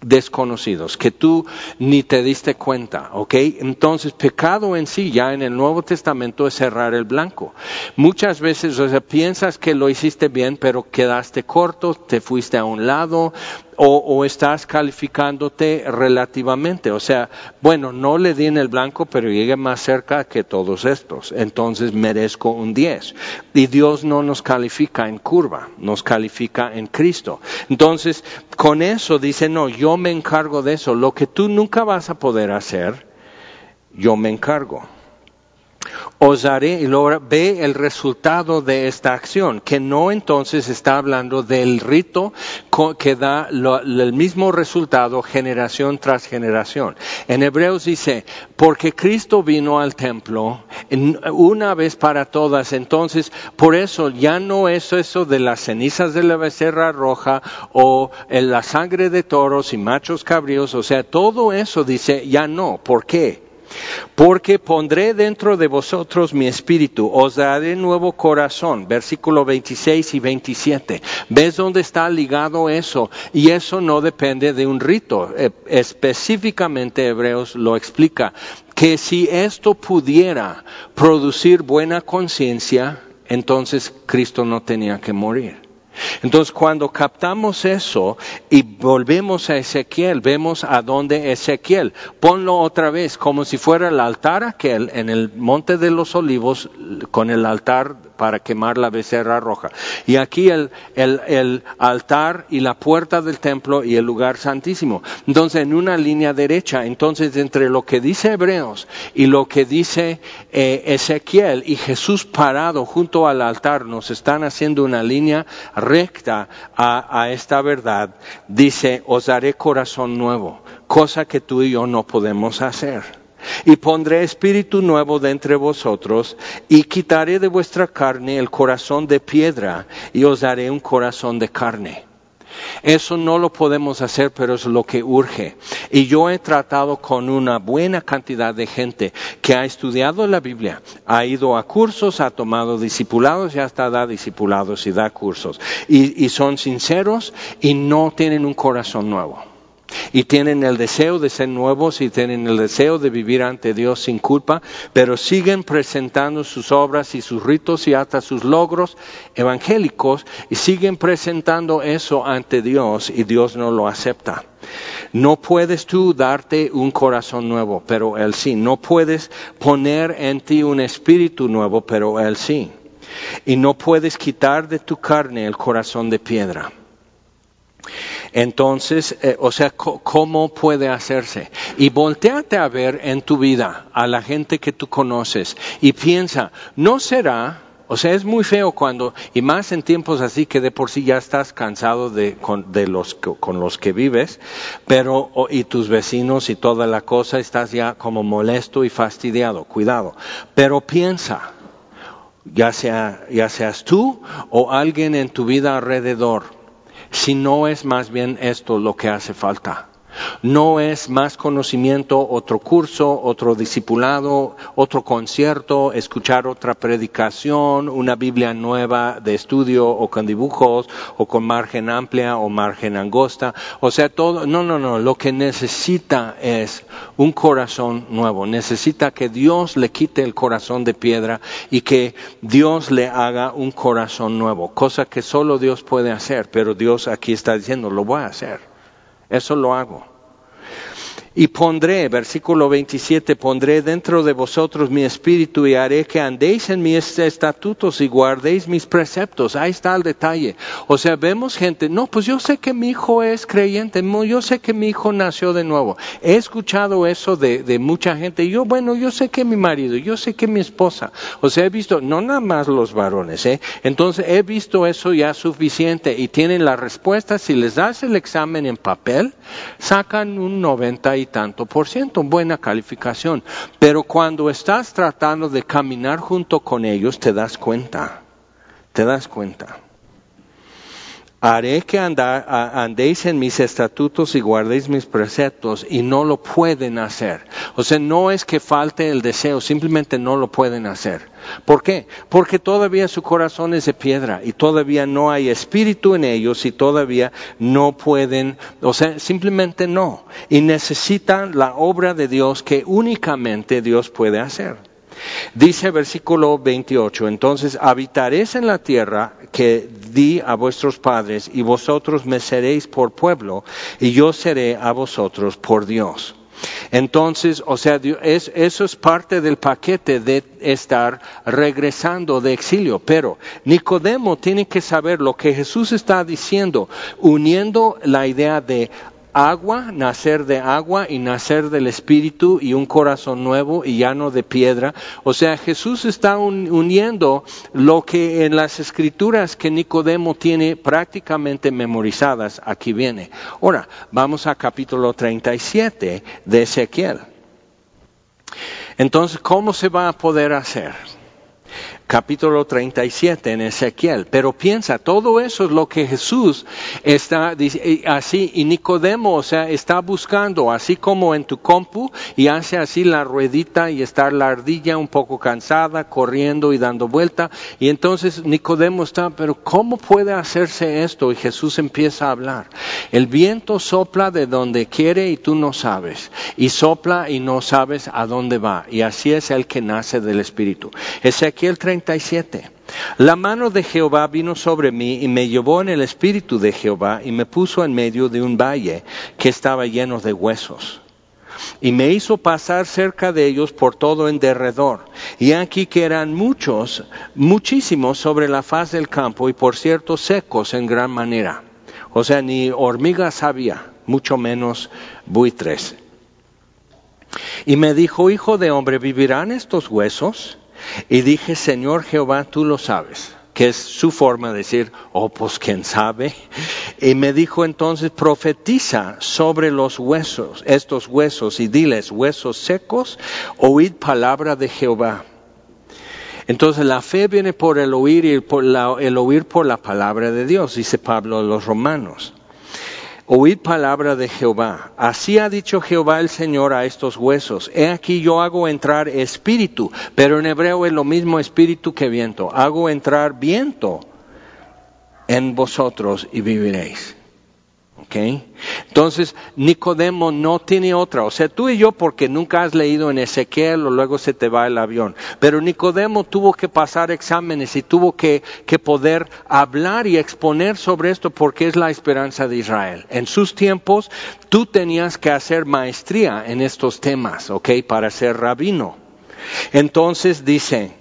desconocidos, que tú ni te diste cuenta, ¿ok? Entonces, pecado en sí ya en el Nuevo Testamento es cerrar el blanco. Muchas veces, piensas que lo hiciste bien, pero quedaste corto, te fuiste a un lado, o, estás calificándote relativamente. O sea, bueno, no le di en el blanco, pero llegué más cerca que todos estos. Entonces merezco un 10. Y Dios no nos califica en curva, nos califica en Cristo. Entonces, con eso dice, no, yo me encargo de eso. Lo que tú nunca vas a poder hacer, yo me encargo os haré, y luego ve el resultado de esta acción, que no entonces está hablando del rito que da el mismo resultado generación tras generación. En Hebreos dice, porque Cristo vino al templo una vez para todas, entonces por eso ya no es eso de las cenizas de la becerra roja o la sangre de toros y machos cabríos, o sea, todo eso dice ya no. ¿Por qué? Porque pondré dentro de vosotros mi espíritu, os daré nuevo corazón, versículo 26 y 27. ¿Ves dónde está ligado eso? Y eso no depende de un rito. Eh, específicamente Hebreos lo explica, que si esto pudiera producir buena conciencia, entonces Cristo no tenía que morir. Entonces, cuando captamos eso y volvemos a Ezequiel, vemos a dónde Ezequiel. Ponlo otra vez, como si fuera el altar aquel en el monte de los olivos, con el altar para quemar la becerra roja. Y aquí el, el, altar y la puerta del templo y el lugar santísimo. Entonces, en una línea derecha, entonces entre lo que dice Hebreos y lo que dice eh, Ezequiel y Jesús parado junto al altar, nos están haciendo una línea recta a, a esta verdad. Dice, os daré corazón nuevo, cosa que tú y yo no podemos hacer. Y pondré espíritu nuevo de entre vosotros, y quitaré de vuestra carne el corazón de piedra, y os daré un corazón de carne. Eso no lo podemos hacer, pero es lo que urge. Y yo he tratado con una buena cantidad de gente que ha estudiado la Biblia, ha ido a cursos, ha tomado discipulados y hasta da discipulados y da cursos. Y, y son sinceros y no tienen un corazón nuevo y tienen el deseo de ser nuevos y tienen el deseo de vivir ante Dios sin culpa, pero siguen presentando sus obras y sus ritos y hasta sus logros evangélicos y siguen presentando eso ante Dios y Dios no lo acepta. No puedes tú darte un corazón nuevo, pero Él sí. No puedes poner en ti un espíritu nuevo, pero Él sí. Y no puedes quitar de tu carne el corazón de piedra. Entonces, eh, o sea, ¿cómo puede hacerse? Y volteate a ver en tu vida a la gente que tú conoces y piensa, ¿no será? O sea, es muy feo cuando, y más en tiempos así que de por sí ya estás cansado de, con, de los con los que vives, pero, y tus vecinos y toda la cosa, estás ya como molesto y fastidiado, cuidado. Pero piensa, ya, sea, ya seas tú o alguien en tu vida alrededor, si no es más bien esto lo que hace falta. No es más conocimiento, otro curso, otro discipulado, otro concierto, escuchar otra predicación, una Biblia nueva de estudio o con dibujos o con margen amplia o margen angosta. O sea, todo, no, no, no, lo que necesita es un corazón nuevo. Necesita que Dios le quite el corazón de piedra y que Dios le haga un corazón nuevo, cosa que solo Dios puede hacer, pero Dios aquí está diciendo, lo voy a hacer. Eso lo hago. Y pondré, versículo 27, pondré dentro de vosotros mi espíritu y haré que andéis en mis estatutos y guardéis mis preceptos. Ahí está el detalle. O sea, vemos gente, no, pues yo sé que mi hijo es creyente, yo sé que mi hijo nació de nuevo. He escuchado eso de, mucha gente. Yo, bueno, yo sé que mi marido, yo sé que mi esposa. O sea, he visto, no nada más los varones, ¿eh? Entonces, he visto eso ya suficiente y tienen la respuesta. Si les das el examen en papel, sacan un 90 y tanto por ciento, buena calificación. Pero cuando estás tratando de caminar junto con ellos, te das cuenta, te das cuenta. Haré que andéis en mis estatutos y guardéis mis preceptos y no lo pueden hacer. O sea, no es que falte el deseo, simplemente no lo pueden hacer. ¿Por qué? Porque todavía su corazón es de piedra y todavía no hay espíritu en ellos y todavía no pueden, o sea, simplemente no. Y necesitan la obra de Dios que únicamente Dios puede hacer. Dice versículo 28, entonces habitaréis en la tierra que di a vuestros padres y vosotros me seréis por pueblo y yo seré a vosotros por Dios. Entonces, o sea, eso es parte del paquete de estar regresando de exilio. Pero Nicodemo tiene que saber lo que Jesús está diciendo, uniendo la idea de agua, nacer de agua y nacer del Espíritu y un corazón nuevo y llano de piedra. O sea, Jesús está uniendo lo que en las escrituras que Nicodemo tiene prácticamente memorizadas, aquí viene. Ahora, vamos a capítulo 37 de Ezequiel. Entonces, ¿cómo se va a poder hacer? Capítulo 37 en Ezequiel. Pero piensa, todo eso es lo que Jesús está así, y Nicodemo, o sea, está buscando, así como en tu compu, y hace así la ruedita y está la ardilla un poco cansada, corriendo y dando vuelta. Y entonces Nicodemo está, pero ¿cómo puede hacerse esto? Y Jesús empieza a hablar. El viento sopla de donde quiere y tú no sabes. Y sopla y no sabes a dónde va. Y así es el que nace del Espíritu. Ezequiel 37 la mano de Jehová vino sobre mí y me llevó en el espíritu de Jehová y me puso en medio de un valle que estaba lleno de huesos. Y me hizo pasar cerca de ellos por todo en derredor. Y aquí que eran muchos, muchísimos sobre la faz del campo y por cierto secos en gran manera. O sea, ni hormigas había, mucho menos buitres. Y me dijo, hijo de hombre, ¿vivirán estos huesos? Y dije, Señor Jehová, tú lo sabes, que es su forma de decir, oh, pues quién sabe. Y me dijo entonces, profetiza sobre los huesos, estos huesos, y diles, huesos secos, oíd palabra de Jehová. Entonces la fe viene por el oír y por el oír por la palabra de Dios, dice Pablo a los romanos. Oíd palabra de Jehová. Así ha dicho Jehová el Señor a estos huesos. He aquí yo hago entrar espíritu, pero en hebreo es lo mismo espíritu que viento. Hago entrar viento en vosotros y viviréis. Entonces, Nicodemo no tiene otra. O sea, tú y yo, porque nunca has leído en Ezequiel o luego se te va el avión. Pero Nicodemo tuvo que pasar exámenes y tuvo que, que poder hablar y exponer sobre esto porque es la esperanza de Israel. En sus tiempos, tú tenías que hacer maestría en estos temas, ¿ok? Para ser rabino. Entonces dice,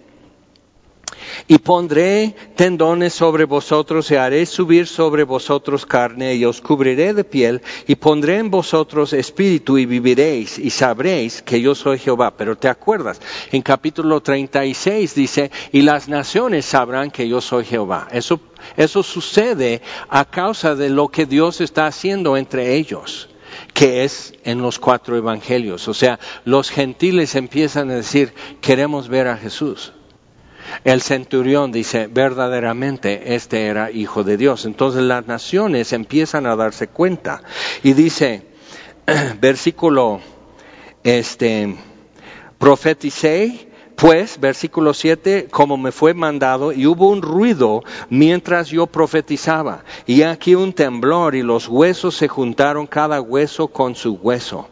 y pondré tendones sobre vosotros y haré subir sobre vosotros carne y os cubriré de piel y pondré en vosotros espíritu y viviréis y sabréis que yo soy Jehová. Pero te acuerdas, en capítulo 36 dice, y las naciones sabrán que yo soy Jehová. Eso, eso sucede a causa de lo que Dios está haciendo entre ellos que es en los cuatro evangelios. O sea, los gentiles empiezan a decir, queremos ver a Jesús. El centurión dice, verdaderamente este era hijo de Dios. Entonces las naciones empiezan a darse cuenta. Y dice, [CLEARS THROAT] versículo, este, profeticé, pues, versículo 7, como me fue mandado, y hubo un ruido mientras yo profetizaba, y aquí un temblor, y los huesos se juntaron cada hueso con su hueso.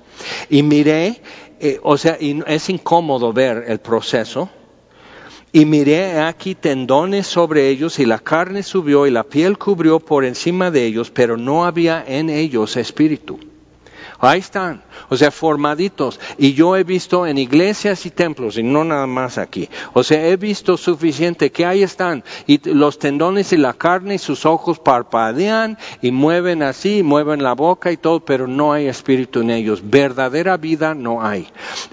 Y miré, eh, o sea, y es incómodo ver el proceso, y miré aquí tendones sobre ellos y la carne subió y la piel cubrió por encima de ellos, pero no había en ellos espíritu. Ahí están, o sea, formaditos. Y yo he visto en iglesias y templos, y no nada más aquí. O sea, he visto suficiente que ahí están. Y los tendones y la carne y sus ojos parpadean y mueven así, mueven la boca y todo, pero no hay espíritu en ellos. Verdadera vida no hay.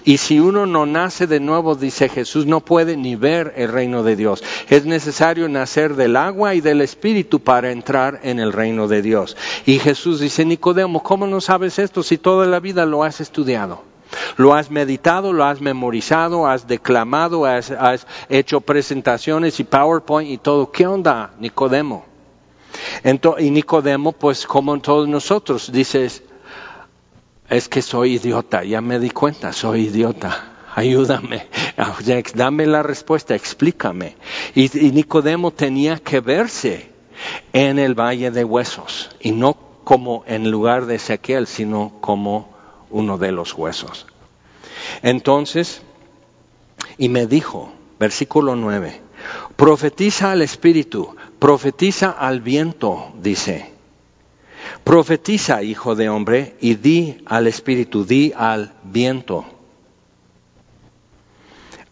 Y si uno no nace de nuevo, dice Jesús, no puede ni ver el reino de Dios. Es necesario nacer del agua y del espíritu para entrar en el reino de Dios. Y Jesús dice, Nicodemo, ¿cómo no sabes esto si toda la vida lo has estudiado. Lo has meditado, lo has memorizado, has declamado, has, hecho presentaciones y PowerPoint y todo. ¿Qué onda, Nicodemo? y Nicodemo, pues como todos nosotros, dices, es que soy idiota, ya me di cuenta, soy idiota. Ayúdame, [LAUGHS] dame la respuesta, explícame. Y, Nicodemo tenía que verse en el valle de huesos, y no como en lugar de Ezequiel, sino como uno de los huesos. Entonces, y me dijo, versículo 9, profetiza al Espíritu, profetiza al viento, dice. Profetiza, hijo de hombre, y di al Espíritu, di al viento.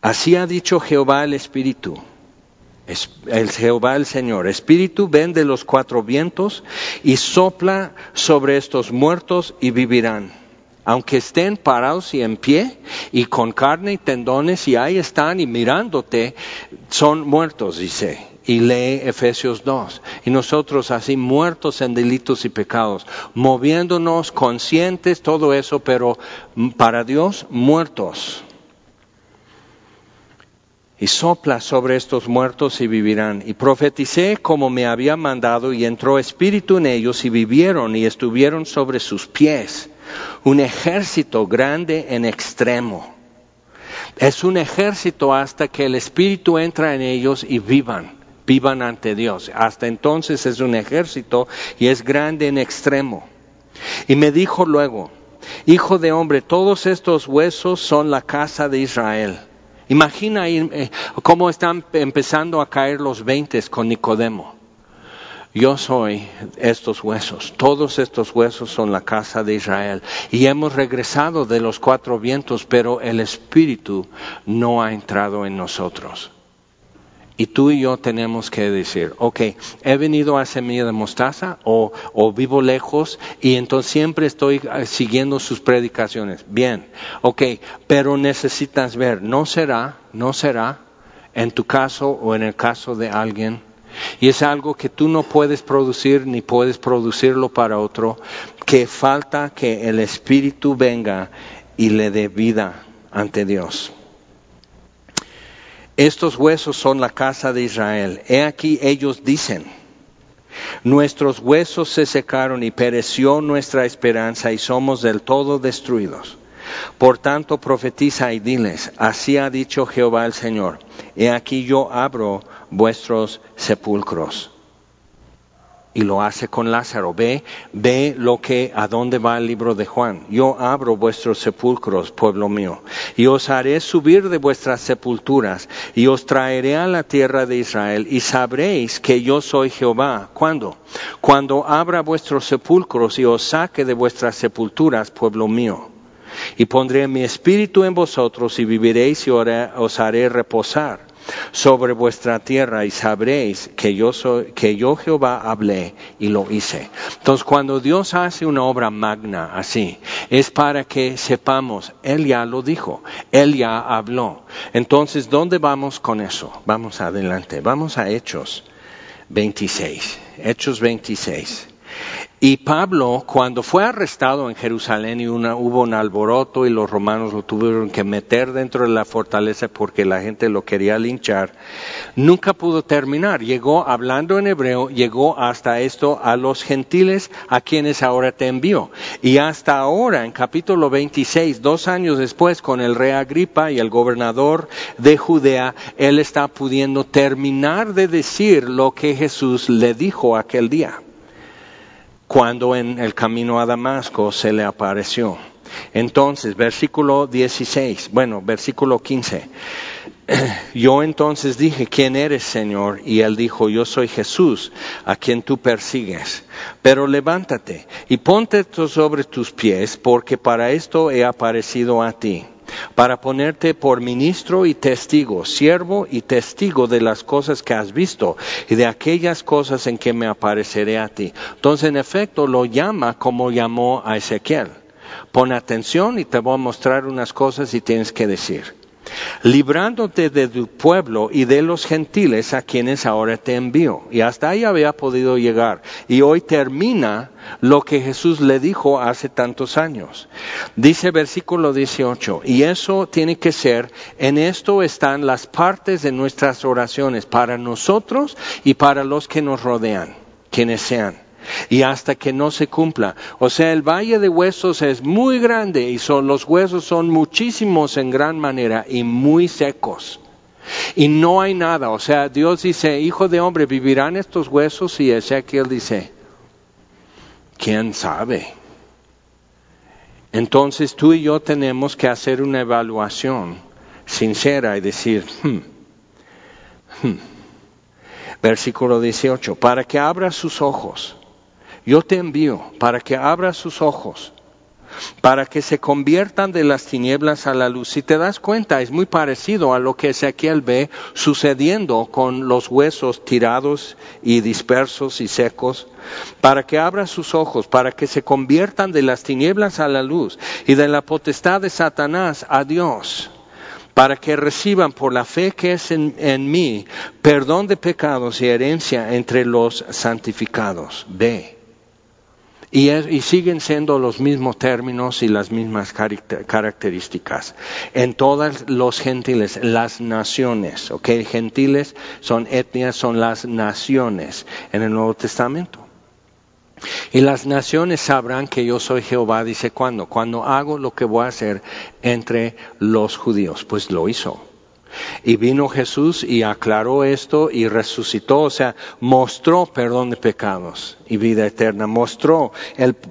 Así ha dicho Jehová el Espíritu, el Jehová el Señor. Espíritu, ven de los cuatro vientos y sopla sobre estos muertos y vivirán aunque estén parados y en pie y con carne y tendones y ahí están y mirándote, son muertos, dice. Y lee Efesios 2. Y nosotros así muertos en delitos y pecados, moviéndonos conscientes, todo eso, pero para Dios muertos. Y sopla sobre estos muertos y vivirán. Y profeticé como me había mandado y entró espíritu en ellos y vivieron y estuvieron sobre sus pies un ejército grande en extremo. Es un ejército hasta que el Espíritu entra en ellos y vivan, vivan ante Dios. Hasta entonces es un ejército y es grande en extremo. Y me dijo luego, Hijo de hombre, todos estos huesos son la casa de Israel. Imagina eh, cómo están empezando a caer los veintes con Nicodemo yo soy estos huesos, todos estos huesos son la casa de Israel. Y hemos regresado de los cuatro vientos, pero el Espíritu no ha entrado en nosotros. Y tú y yo tenemos que decir, ok, he venido a Semilla de Mostaza o, o, vivo lejos y entonces siempre estoy eh, siguiendo sus predicaciones. Bien, ok, pero necesitas ver, no será, no será en tu caso o en el caso de alguien y es algo que tú no puedes producir ni puedes producirlo para otro, que falta que el Espíritu venga y le dé vida ante Dios. Estos huesos son la casa de Israel. He aquí ellos dicen, nuestros huesos se secaron y pereció nuestra esperanza y somos del todo destruidos. Por tanto, profetiza y diles, así ha dicho Jehová el Señor, he aquí yo abro vuestros sepulcros. Y lo hace con Lázaro. Ve, ve lo que, a dónde va el libro de Juan. Yo abro vuestros sepulcros, pueblo mío, y os haré subir de vuestras sepulturas, y os traeré a la tierra de Israel, y sabréis que yo soy Jehová. ¿Cuándo? Cuando abra vuestros sepulcros y os saque de vuestras sepulturas, pueblo mío. Y pondré mi espíritu en vosotros, y viviréis y os haré reposar sobre vuestra tierra y sabréis que yo soy, que yo Jehová hablé y lo hice. Entonces cuando Dios hace una obra magna así, es para que sepamos, Él ya lo dijo, Él ya habló. Entonces, ¿dónde vamos con eso? Vamos adelante, vamos a Hechos 26, Hechos 26. Y Pablo, cuando fue arrestado en Jerusalén y hubo un alboroto y los romanos lo tuvieron que meter dentro de la fortaleza porque la gente lo quería linchar, nunca pudo terminar. Llegó, hablando en hebreo, llegó hasta esto a los gentiles a quienes ahora te envió. Y hasta ahora, en capítulo 26, dos años después, con el rey Agripa y el gobernador de Judea, él está pudiendo terminar de decir lo que Jesús le dijo aquel día cuando en el camino a Damasco se le apareció. Entonces, versículo 16, bueno, versículo 15. [CLEARS THROAT] Yo entonces dije, ¿quién eres, Señor? Y él dijo, yo soy Jesús, a quien tú persigues. Pero levántate y ponte sobre tus pies, porque para esto he aparecido a ti para ponerte por ministro y testigo, siervo y testigo de las cosas que has visto y de aquellas cosas en que me apareceré a ti. Entonces, en efecto, lo llama como llamó a Ezequiel. Pon atención y te voy a mostrar unas cosas y tienes que decir librándote de tu pueblo y de los gentiles a quienes ahora te envío. Y hasta ahí había podido llegar. Y hoy termina lo que Jesús le dijo hace tantos años. Dice versículo 18, y eso tiene que ser, en esto están las partes de nuestras oraciones para nosotros y para los que nos rodean. quienes sean y hasta que no se cumpla. O sea, el valle de huesos es muy grande y son, los huesos son muchísimos en gran manera y muy secos. Y no hay nada. O sea, Dios dice, hijo de hombre, ¿vivirán estos huesos? Y Ezequiel dice, ¿quién sabe? Entonces tú y yo tenemos que hacer una evaluación sincera y decir, hmm, hmm". versículo 18, para que abra sus ojos yo te envío para que abra sus ojos, para que se conviertan de las tinieblas a la luz. Si te das cuenta, es muy parecido a lo que Ezequiel ve sucediendo con los huesos tirados y dispersos y secos, para que abra sus ojos, para que se conviertan de las tinieblas a la luz y de la potestad de Satanás a Dios para que reciban por la fe que es en, en, mí perdón de pecados y herencia entre los santificados. Ve. Y, siguen siendo los mismos términos y las mismas características. En todas los gentiles, las naciones, ¿ok? Gentiles son etnias, son las naciones en el Nuevo Testamento. Y las naciones sabrán que yo soy Jehová, dice cuándo, cuando hago lo que voy a hacer entre los judíos, pues lo hizo. Y vino Jesús y aclaró esto y resucitó, o sea, mostró perdón de pecados y vida eterna, mostró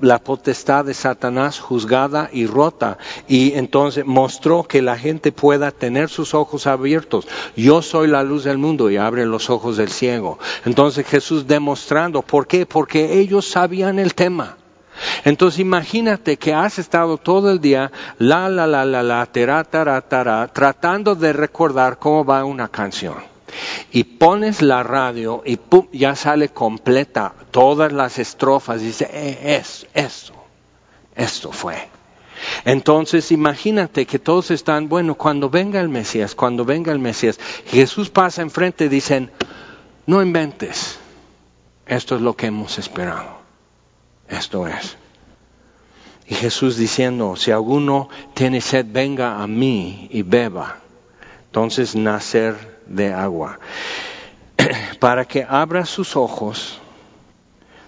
la potestad de Satanás juzgada y rota y entonces mostró que la gente pueda tener sus ojos abiertos. Yo soy la luz del mundo y abre los ojos del ciego. Entonces Jesús demostrando, ¿por qué? Porque ellos sabían el tema. Entonces imagínate que has estado todo el día la la la la la tera tara tara tratando de recordar cómo va una canción. Y pones la radio y ¡pum! ya sale completa todas las estrofas y dice, eh, es, eso, esto fue. Entonces imagínate que todos están, bueno, cuando venga el Mesías, cuando venga el Mesías, Jesús pasa enfrente y dicen, no inventes, esto es lo que hemos esperado. Esto es. Y Jesús diciendo, si alguno tiene sed, venga a mí y beba. Entonces nacer de agua. [CLEARS THROAT] Para que abra sus ojos.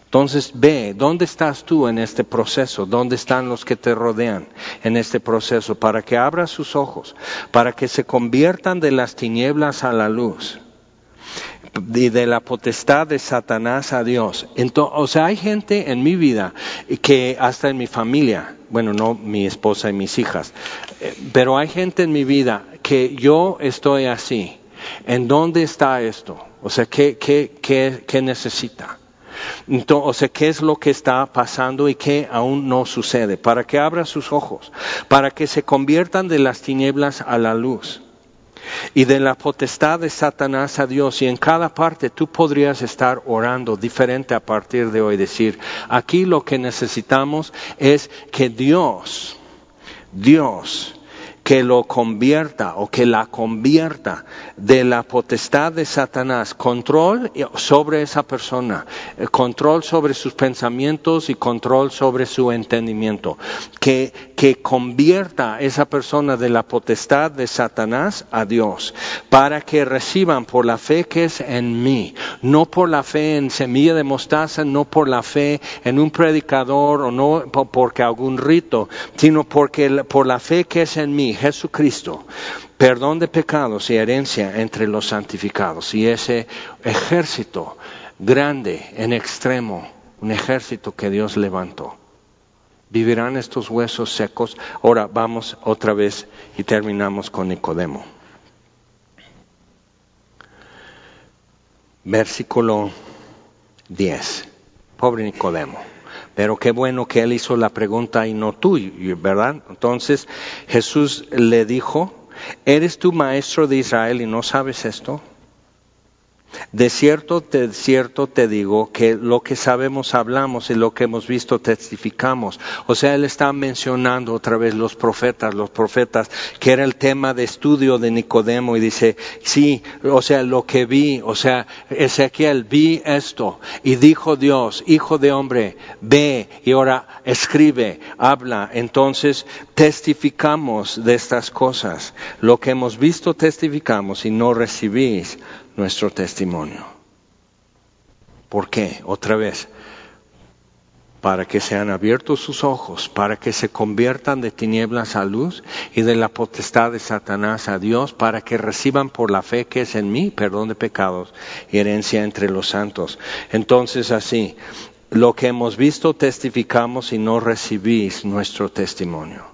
Entonces ve, ¿dónde estás tú en este proceso? ¿Dónde están los que te rodean en este proceso? Para que abra sus ojos, para que se conviertan de las tinieblas a la luz y de la potestad de Satanás a Dios. Entonces, o sea, hay gente en mi vida que hasta en mi familia, bueno, no mi esposa y mis hijas, eh, pero hay gente en mi vida que yo estoy así. ¿En dónde está esto? O sea, ¿qué, qué, qué, necesita? Entonces, o sea, ¿qué es lo que está pasando y qué aún no sucede? Para que abra sus ojos, para que se conviertan de las tinieblas a la luz y de la potestad de Satanás a Dios. Y en cada parte tú podrías estar orando diferente a partir de hoy. Decir, aquí lo que necesitamos es que Dios, Dios, que lo convierta o que la convierta de la potestad de Satanás, control sobre esa persona, eh, control sobre sus pensamientos y control sobre su entendimiento, que, que convierta esa persona de la potestad de Satanás a Dios, para que reciban por la fe que es en mí, no por la fe en semilla de mostaza, no por la fe en un predicador o no porque algún rito, sino porque por la fe que es en mí Jesucristo, perdón de pecados y herencia entre los santificados. Y ese ejército grande, en extremo, un ejército que Dios levantó. ¿Vivirán estos huesos secos? Ahora vamos otra vez y terminamos con Nicodemo. Versículo 10. Pobre Nicodemo. Pero qué bueno que él hizo la pregunta y no tú, ¿verdad? Entonces Jesús le dijo, ¿eres tú maestro de Israel y no sabes esto? De cierto, te digo que lo que sabemos hablamos y lo que hemos visto testificamos. O sea, él está mencionando otra vez los profetas, los profetas, que era el tema de estudio de Nicodemo y dice, sí, o sea, lo que vi, o sea, Ezequiel, vi esto y dijo Dios, hijo de hombre, ve y ahora escribe, habla. Entonces, testificamos de estas cosas. Lo que hemos visto testificamos y no recibís nuestro testimonio. ¿Por qué? Otra vez, para que sean abiertos sus ojos, para que se conviertan de tinieblas a luz y de la potestad de Satanás a Dios, para que reciban por la fe que es en mí perdón de pecados y herencia entre los santos. Entonces así, lo que hemos visto testificamos y no recibís nuestro testimonio.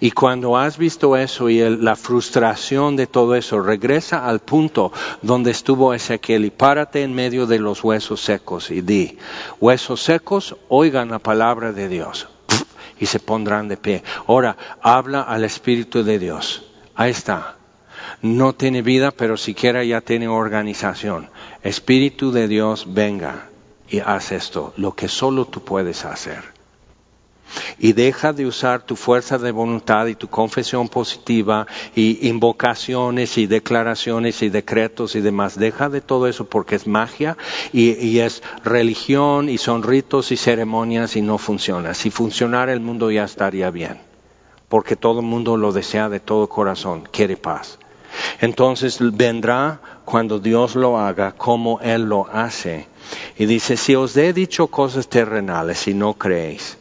Y cuando has visto eso y la frustración de todo eso, regresa al punto donde estuvo Ezequiel y párate en medio de los huesos secos y di, huesos secos, oigan la palabra de Dios y se pondrán de pie. Ahora, habla al Espíritu de Dios. Ahí está. No tiene vida, pero siquiera ya tiene organización. Espíritu de Dios, venga y haz esto, lo que solo tú puedes hacer y deja de usar tu fuerza de voluntad y tu confesión positiva y invocaciones y declaraciones y decretos y demás. Deja de todo eso porque es magia y, es religión y son ritos y ceremonias y no funciona. Si funcionara el mundo ya estaría bien porque todo el mundo lo desea de todo corazón, quiere paz. Entonces vendrá cuando Dios lo haga como Él lo hace. Y dice, si os he dicho cosas terrenales y no creéis,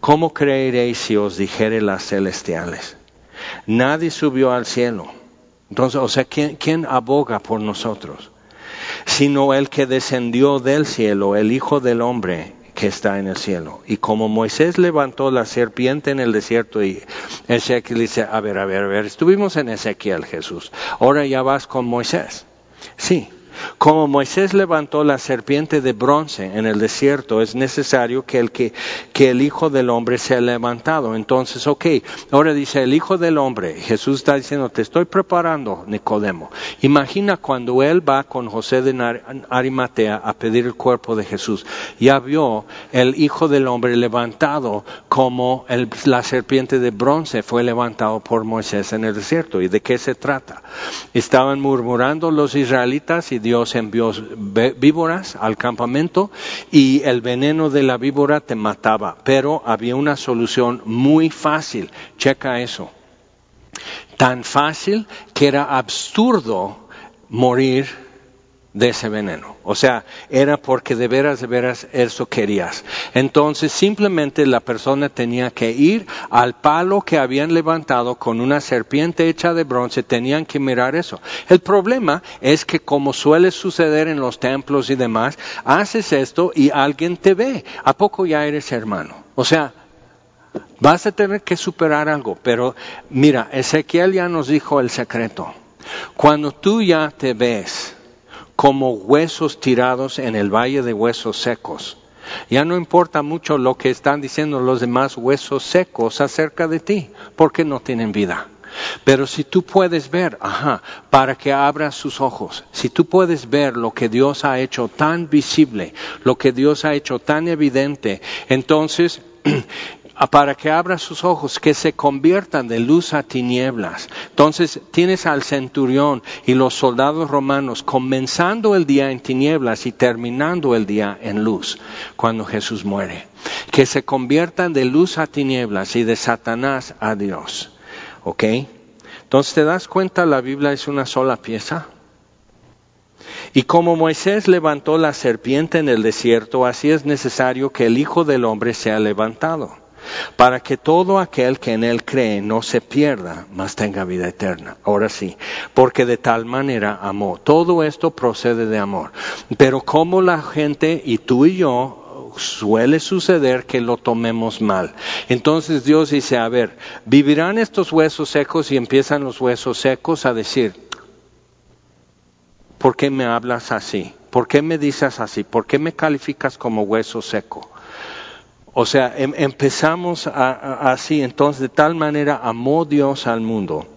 ¿cómo creeréis si os dijere las celestiales? Nadie subió al cielo. Entonces, o sea, ¿quién, aboga por nosotros? Sino el que descendió del cielo, el Hijo del Hombre que está en el cielo. Y como Moisés levantó la serpiente en el desierto y Ezequiel dice, a ver, a ver, a ver, estuvimos en Ezequiel Jesús, ahora ya vas con Moisés. Sí, como Moisés levantó la serpiente de bronce en el desierto, es necesario que el, que, el Hijo del Hombre sea levantado. Entonces, ok, ahora dice el Hijo del Hombre, Jesús está diciendo, te estoy preparando, Nicodemo. Imagina cuando él va con José de Arimatea a pedir el cuerpo de Jesús. Ya vio el Hijo del Hombre levantado como la serpiente de bronce fue levantado por Moisés en el desierto. ¿Y de qué se trata? Estaban murmurando los israelitas y Dios envió víboras al campamento y el veneno de la víbora te mataba. Pero había una solución muy fácil. Checa eso. Tan fácil que era absurdo morir de ese veneno. O sea, era porque de veras, de veras eso querías. Entonces simplemente la persona tenía que ir al palo que habían levantado con una serpiente hecha de bronce, tenían que mirar eso. El problema es que como suele suceder en los templos y demás, haces esto y alguien te ve. ¿A poco ya eres hermano? O sea, vas a tener que superar algo. Pero mira, Ezequiel ya nos dijo el secreto. Cuando tú ya te ves, como huesos tirados en el valle de huesos secos. Ya no importa mucho lo que están diciendo los demás huesos secos acerca de ti, porque no tienen vida. Pero si tú puedes ver, ajá, para que abras sus ojos, si tú puedes ver lo que Dios ha hecho tan visible, lo que Dios ha hecho tan evidente, entonces [CLEARS THROAT] para que abra sus ojos, que se conviertan de luz a tinieblas. Entonces tienes al centurión y los soldados romanos comenzando el día en tinieblas y terminando el día en luz cuando Jesús muere. Que se conviertan de luz a tinieblas y de Satanás a Dios. ¿Ok? Entonces te das cuenta, la Biblia es una sola pieza. Y como Moisés levantó la serpiente en el desierto, así es necesario que el Hijo del Hombre sea levantado para que todo aquel que en él cree no se pierda, mas tenga vida eterna. Ahora sí, porque de tal manera amó. Todo esto procede de amor. Pero como la gente y tú y yo suele suceder que lo tomemos mal. Entonces Dios dice, a ver, vivirán estos huesos secos y empiezan los huesos secos a decir, ¿por qué me hablas así? ¿Por qué me dices así? ¿Por qué me calificas como hueso seco? O sea, em, empezamos así, entonces de tal manera amó Dios al mundo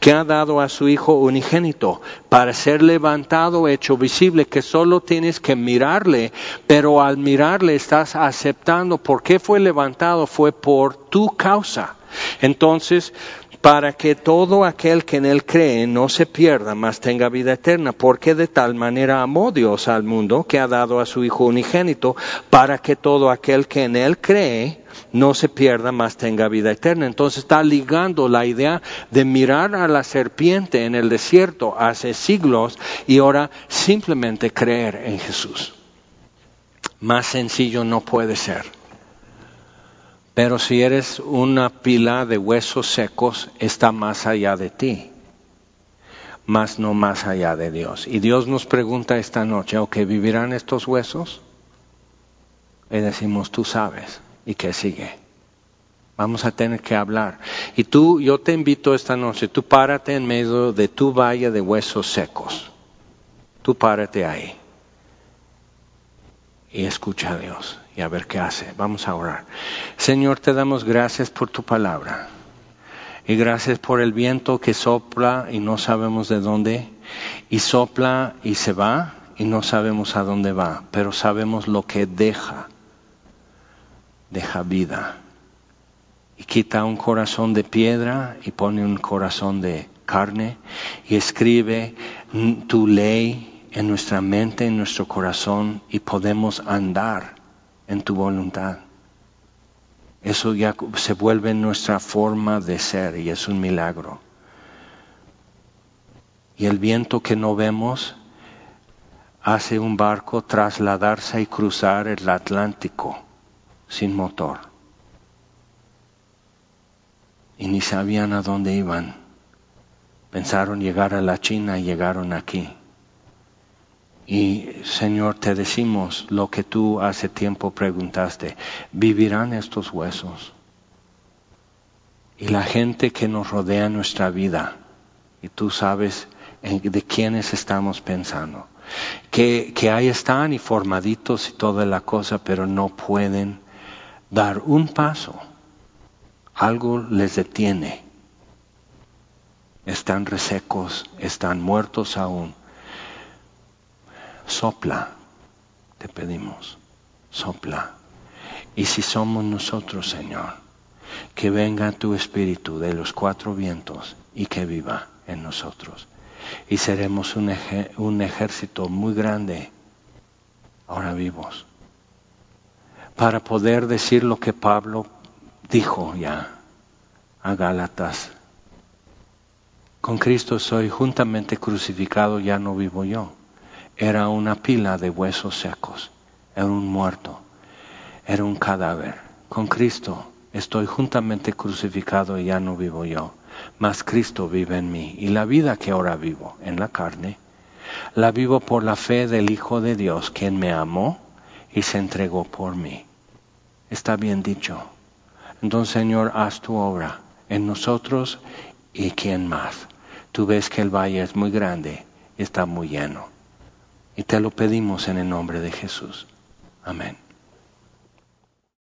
que ha dado a su Hijo unigénito para ser levantado, hecho visible, que solo tienes que mirarle, pero al mirarle estás aceptando por qué fue levantado, fue por tu causa. Entonces, para que todo aquel que en él cree no se pierda, mas tenga vida eterna, porque de tal manera amó Dios al mundo que ha dado a su Hijo unigénito, para que todo aquel que en él cree no se pierda, mas tenga vida eterna. Entonces está ligando la idea de mirar a la serpiente en el desierto hace siglos y ahora simplemente creer en Jesús. Más sencillo no puede ser. Pero si eres una pila de huesos secos, está más allá de ti, más no más allá de Dios. Y Dios nos pregunta esta noche, ¿ok, vivirán estos huesos? Y decimos, tú sabes, ¿y qué sigue? Vamos a tener que hablar. Y tú, yo te invito esta noche, tú párate en medio de tu valle de huesos secos. Tú párate ahí. Y escucha a Dios y a ver qué hace. Vamos a orar. Señor, te damos gracias por tu palabra. Y gracias por el viento que sopla y no sabemos de dónde. Y sopla y se va y no sabemos a dónde va, pero sabemos lo que deja. Deja vida. Y quita un corazón de piedra y pone un corazón de carne y escribe tu ley en nuestra mente, en nuestro corazón y podemos andar en tu voluntad. Eso ya se vuelve nuestra forma de ser y es un milagro. Y el viento que no vemos hace un barco trasladarse y cruzar el Atlántico sin motor. Y ni sabían a dónde iban. Pensaron llegar a la China y llegaron aquí. Y Señor, te decimos lo que tú hace tiempo preguntaste, ¿vivirán estos huesos? Y la gente que nos rodea nuestra vida, y tú sabes de quiénes estamos pensando, que, que ahí están y formaditos y toda la cosa, pero no pueden dar un paso. Algo les detiene. Están resecos, están muertos aún sopla, te pedimos, sopla. Y si somos nosotros, Señor, que venga tu espíritu de los cuatro vientos y que viva en nosotros. Y seremos un, un ejército muy grande, ahora vivos, para poder decir lo que Pablo dijo ya a Gálatas. Con Cristo soy juntamente crucificado, ya no vivo yo era una pila de huesos secos, era un muerto, era un cadáver. Con Cristo estoy juntamente crucificado y ya no vivo yo, mas Cristo vive en mí. Y la vida que ahora vivo en la carne, la vivo por la fe del Hijo de Dios, quien me amó y se entregó por mí. Está bien dicho. Entonces, Señor, haz tu obra en nosotros y quién más. Tú ves que el valle es muy grande está muy lleno. Y te lo pedimos en el nombre de Jesús. Amén.